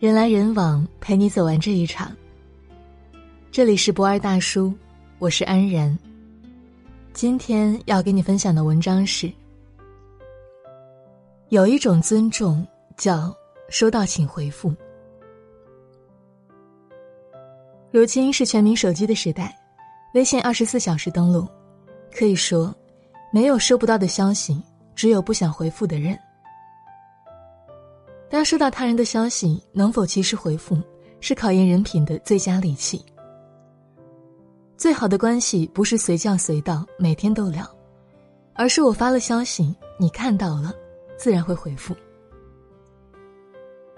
人来人往，陪你走完这一场。这里是不二大叔，我是安然。今天要给你分享的文章是：有一种尊重叫收到请回复。如今是全民手机的时代，微信二十四小时登录，可以说，没有收不到的消息，只有不想回复的人。当收到他人的消息，能否及时回复，是考验人品的最佳利器。最好的关系不是随叫随到，每天都聊，而是我发了消息，你看到了，自然会回复。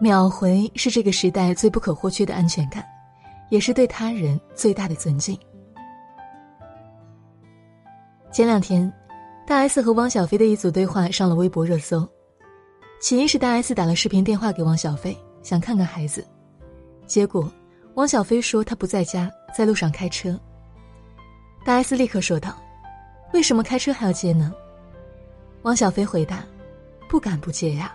秒回是这个时代最不可或缺的安全感，也是对他人最大的尊敬。前两天，大 S 和汪小菲的一组对话上了微博热搜。起因是大 S 打了视频电话给汪小菲，想看看孩子，结果汪小菲说他不在家，在路上开车。大 S 立刻说道：“为什么开车还要接呢？”汪小菲回答：“不敢不接呀。”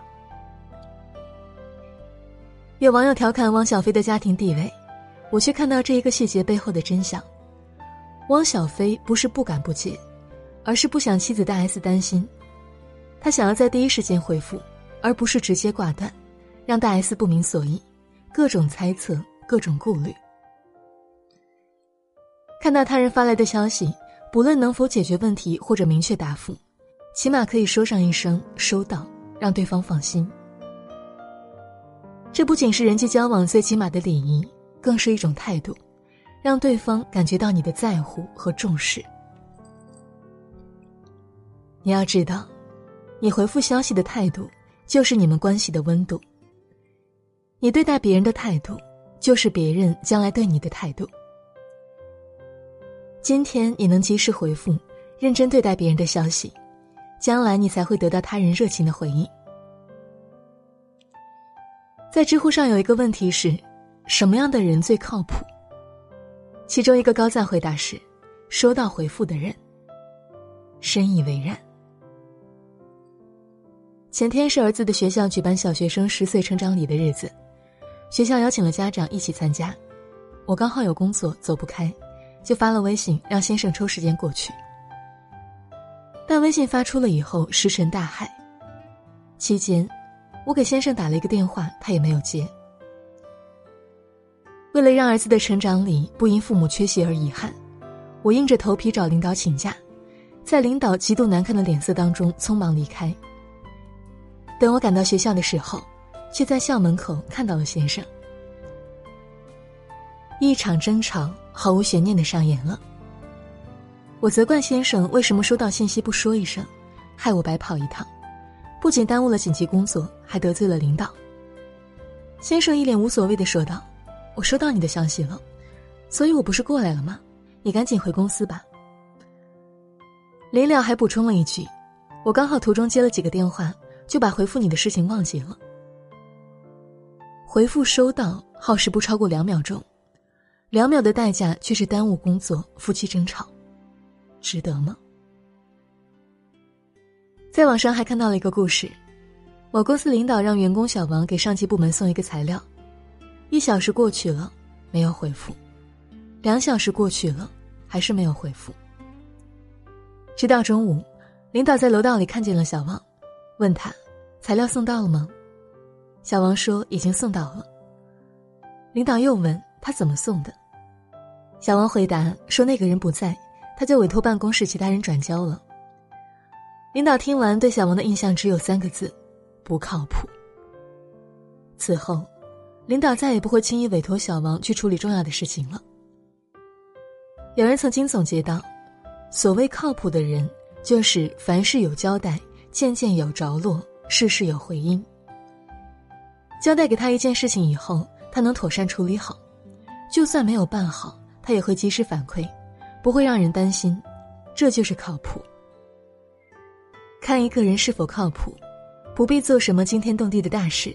有网友调侃汪小菲的家庭地位，我却看到这一个细节背后的真相：汪小菲不是不敢不接，而是不想妻子大 S 担心，他想要在第一时间回复。而不是直接挂断，让大 S 不明所以，各种猜测，各种顾虑。看到他人发来的消息，不论能否解决问题或者明确答复，起码可以说上一声“收到”，让对方放心。这不仅是人际交往最起码的礼仪，更是一种态度，让对方感觉到你的在乎和重视。你要知道，你回复消息的态度。就是你们关系的温度。你对待别人的态度，就是别人将来对你的态度。今天你能及时回复、认真对待别人的消息，将来你才会得到他人热情的回应。在知乎上有一个问题是：什么样的人最靠谱？其中一个高赞回答是：收到回复的人。深以为然。前天是儿子的学校举办小学生十岁成长礼的日子，学校邀请了家长一起参加，我刚好有工作走不开，就发了微信让先生抽时间过去。但微信发出了以后石沉大海。期间，我给先生打了一个电话，他也没有接。为了让儿子的成长礼不因父母缺席而遗憾，我硬着头皮找领导请假，在领导极度难看的脸色当中匆忙离开。等我赶到学校的时候，却在校门口看到了先生。一场争吵毫无悬念的上演了。我责怪先生为什么收到信息不说一声，害我白跑一趟，不仅耽误了紧急工作，还得罪了领导。先生一脸无所谓的说道：“我收到你的消息了，所以我不是过来了吗？你赶紧回公司吧。”临了还补充了一句：“我刚好途中接了几个电话。”就把回复你的事情忘记了。回复收到耗时不超过两秒钟，两秒的代价却是耽误工作、夫妻争吵，值得吗？在网上还看到了一个故事：某公司领导让员工小王给上级部门送一个材料，一小时过去了，没有回复；两小时过去了，还是没有回复。直到中午，领导在楼道里看见了小王，问他。材料送到了吗？小王说已经送到了。领导又问他怎么送的，小王回答说那个人不在，他就委托办公室其他人转交了。领导听完对小王的印象只有三个字：不靠谱。此后，领导再也不会轻易委托小王去处理重要的事情了。有人曾经总结到，所谓靠谱的人，就是凡事有交代，件件有着落。事事有回音。交代给他一件事情以后，他能妥善处理好，就算没有办好，他也会及时反馈，不会让人担心，这就是靠谱。看一个人是否靠谱，不必做什么惊天动地的大事，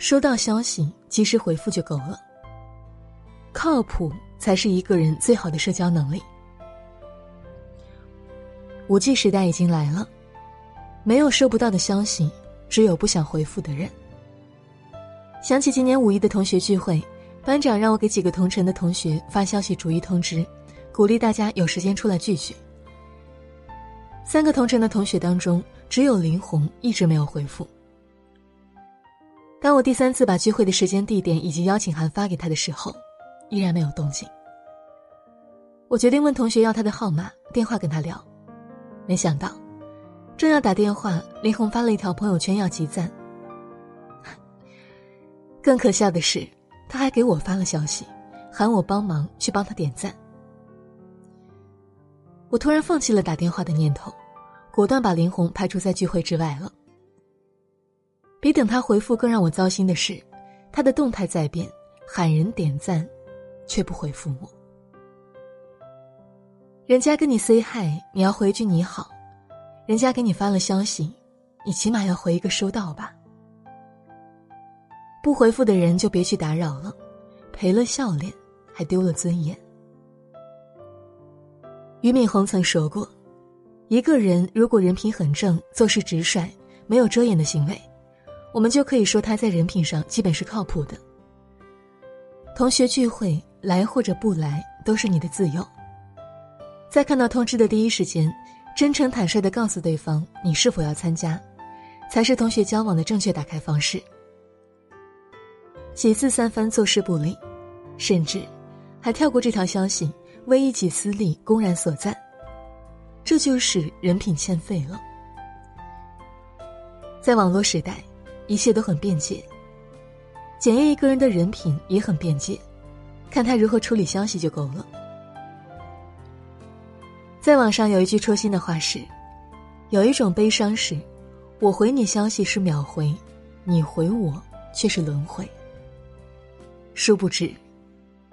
收到消息及时回复就够了。靠谱才是一个人最好的社交能力。五 G 时代已经来了。没有收不到的消息，只有不想回复的人。想起今年五一的同学聚会，班长让我给几个同城的同学发消息逐一通知，鼓励大家有时间出来聚聚。三个同城的同学当中，只有林红一直没有回复。当我第三次把聚会的时间、地点以及邀请函发给他的时候，依然没有动静。我决定问同学要他的号码、电话跟他聊，没想到，正要打电话，林红发了一条朋友圈要集赞。更可笑的是，他还给我发了消息，喊我帮忙去帮他点赞。我突然放弃了打电话的念头，果断把林红排除在聚会之外了。比等他回复更让我糟心的是，他的动态在变，喊人点赞，却不回复我。人家跟你 say hi，你要回句你好；人家给你发了消息，你起码要回一个收到吧。不回复的人就别去打扰了，赔了笑脸，还丢了尊严。俞敏洪曾说过：“一个人如果人品很正，做事直率，没有遮掩的行为。”我们就可以说他在人品上基本是靠谱的。同学聚会来或者不来都是你的自由。在看到通知的第一时间，真诚坦率的告诉对方你是否要参加，才是同学交往的正确打开方式。几次三番坐视不理，甚至还跳过这条消息，为一己私利公然所赞，这就是人品欠费了。在网络时代。一切都很便捷，检验一个人的人品也很便捷，看他如何处理消息就够了。在网上有一句戳心的话是：有一种悲伤是，我回你消息是秒回，你回我却是轮回。殊不知，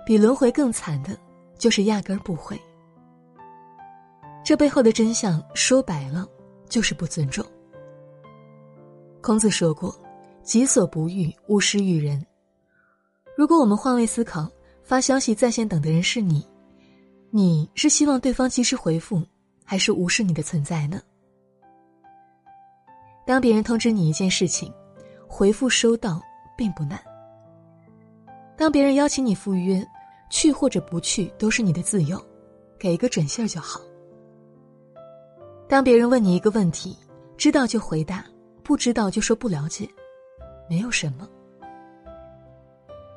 比轮回更惨的，就是压根儿不回。这背后的真相说白了，就是不尊重。孔子说过。己所不欲，勿施于人。如果我们换位思考，发消息在线等的人是你，你是希望对方及时回复，还是无视你的存在呢？当别人通知你一件事情，回复收到并不难。当别人邀请你赴约，去或者不去都是你的自由，给一个准信儿就好。当别人问你一个问题，知道就回答，不知道就说不了解。没有什么，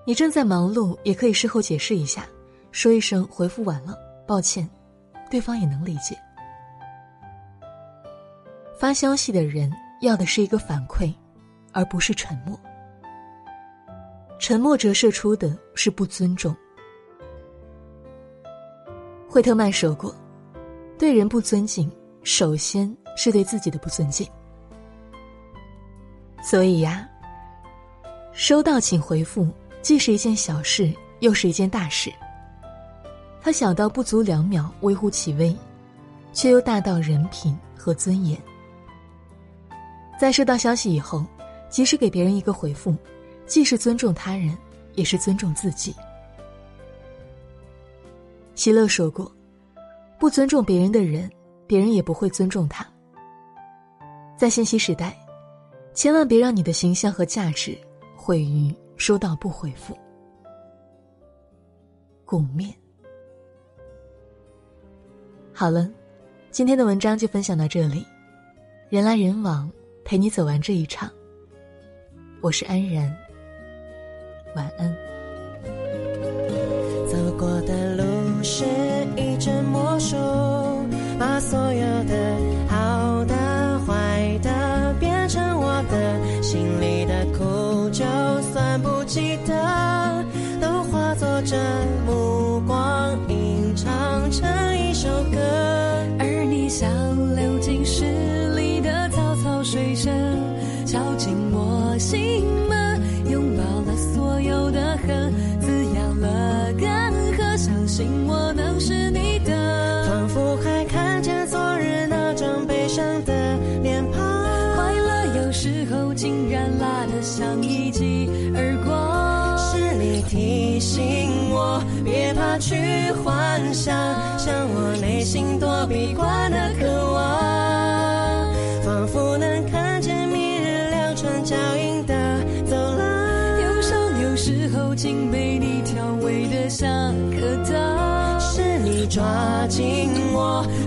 你正在忙碌，也可以事后解释一下，说一声回复晚了，抱歉，对方也能理解。发消息的人要的是一个反馈，而不是沉默。沉默折射出的是不尊重。惠特曼说过：“对人不尊敬，首先是对自己的不尊敬。”所以呀。收到，请回复，既是一件小事，又是一件大事。它小到不足两秒，微乎其微，却又大到人品和尊严。在收到消息以后，及时给别人一个回复，既是尊重他人，也是尊重自己。希勒说过：“不尊重别人的人，别人也不会尊重他。”在信息时代，千万别让你的形象和价值。毁于收到不回复，鼓面。好了，今天的文章就分享到这里。人来人往，陪你走完这一场。我是安然，晚安。走过的路是恨，滋养了干涸，相信我能是你的。仿佛还看见昨日那张悲伤的脸庞，快乐有时候竟然辣得像一记耳光。是你。提醒我别怕去幻想，像我内心躲避惯的渴望，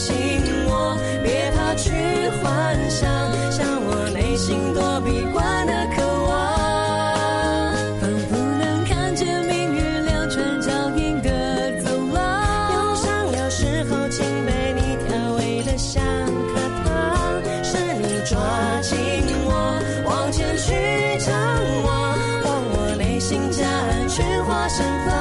醒我，别怕去幻想，想我内心躲避惯的渴望，仿佛能看见命运两串脚印的走廊。忧伤有时候竟被你调味的像颗糖，是你抓紧我，往前去张望，望我内心夹岸，去化身份。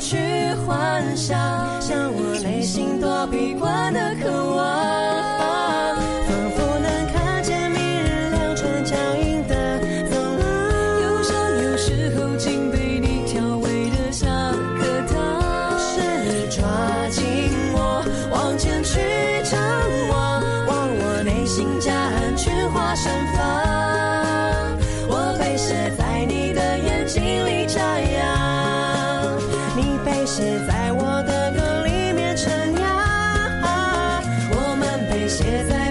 去幻想像我内心躲避惯的渴望。is I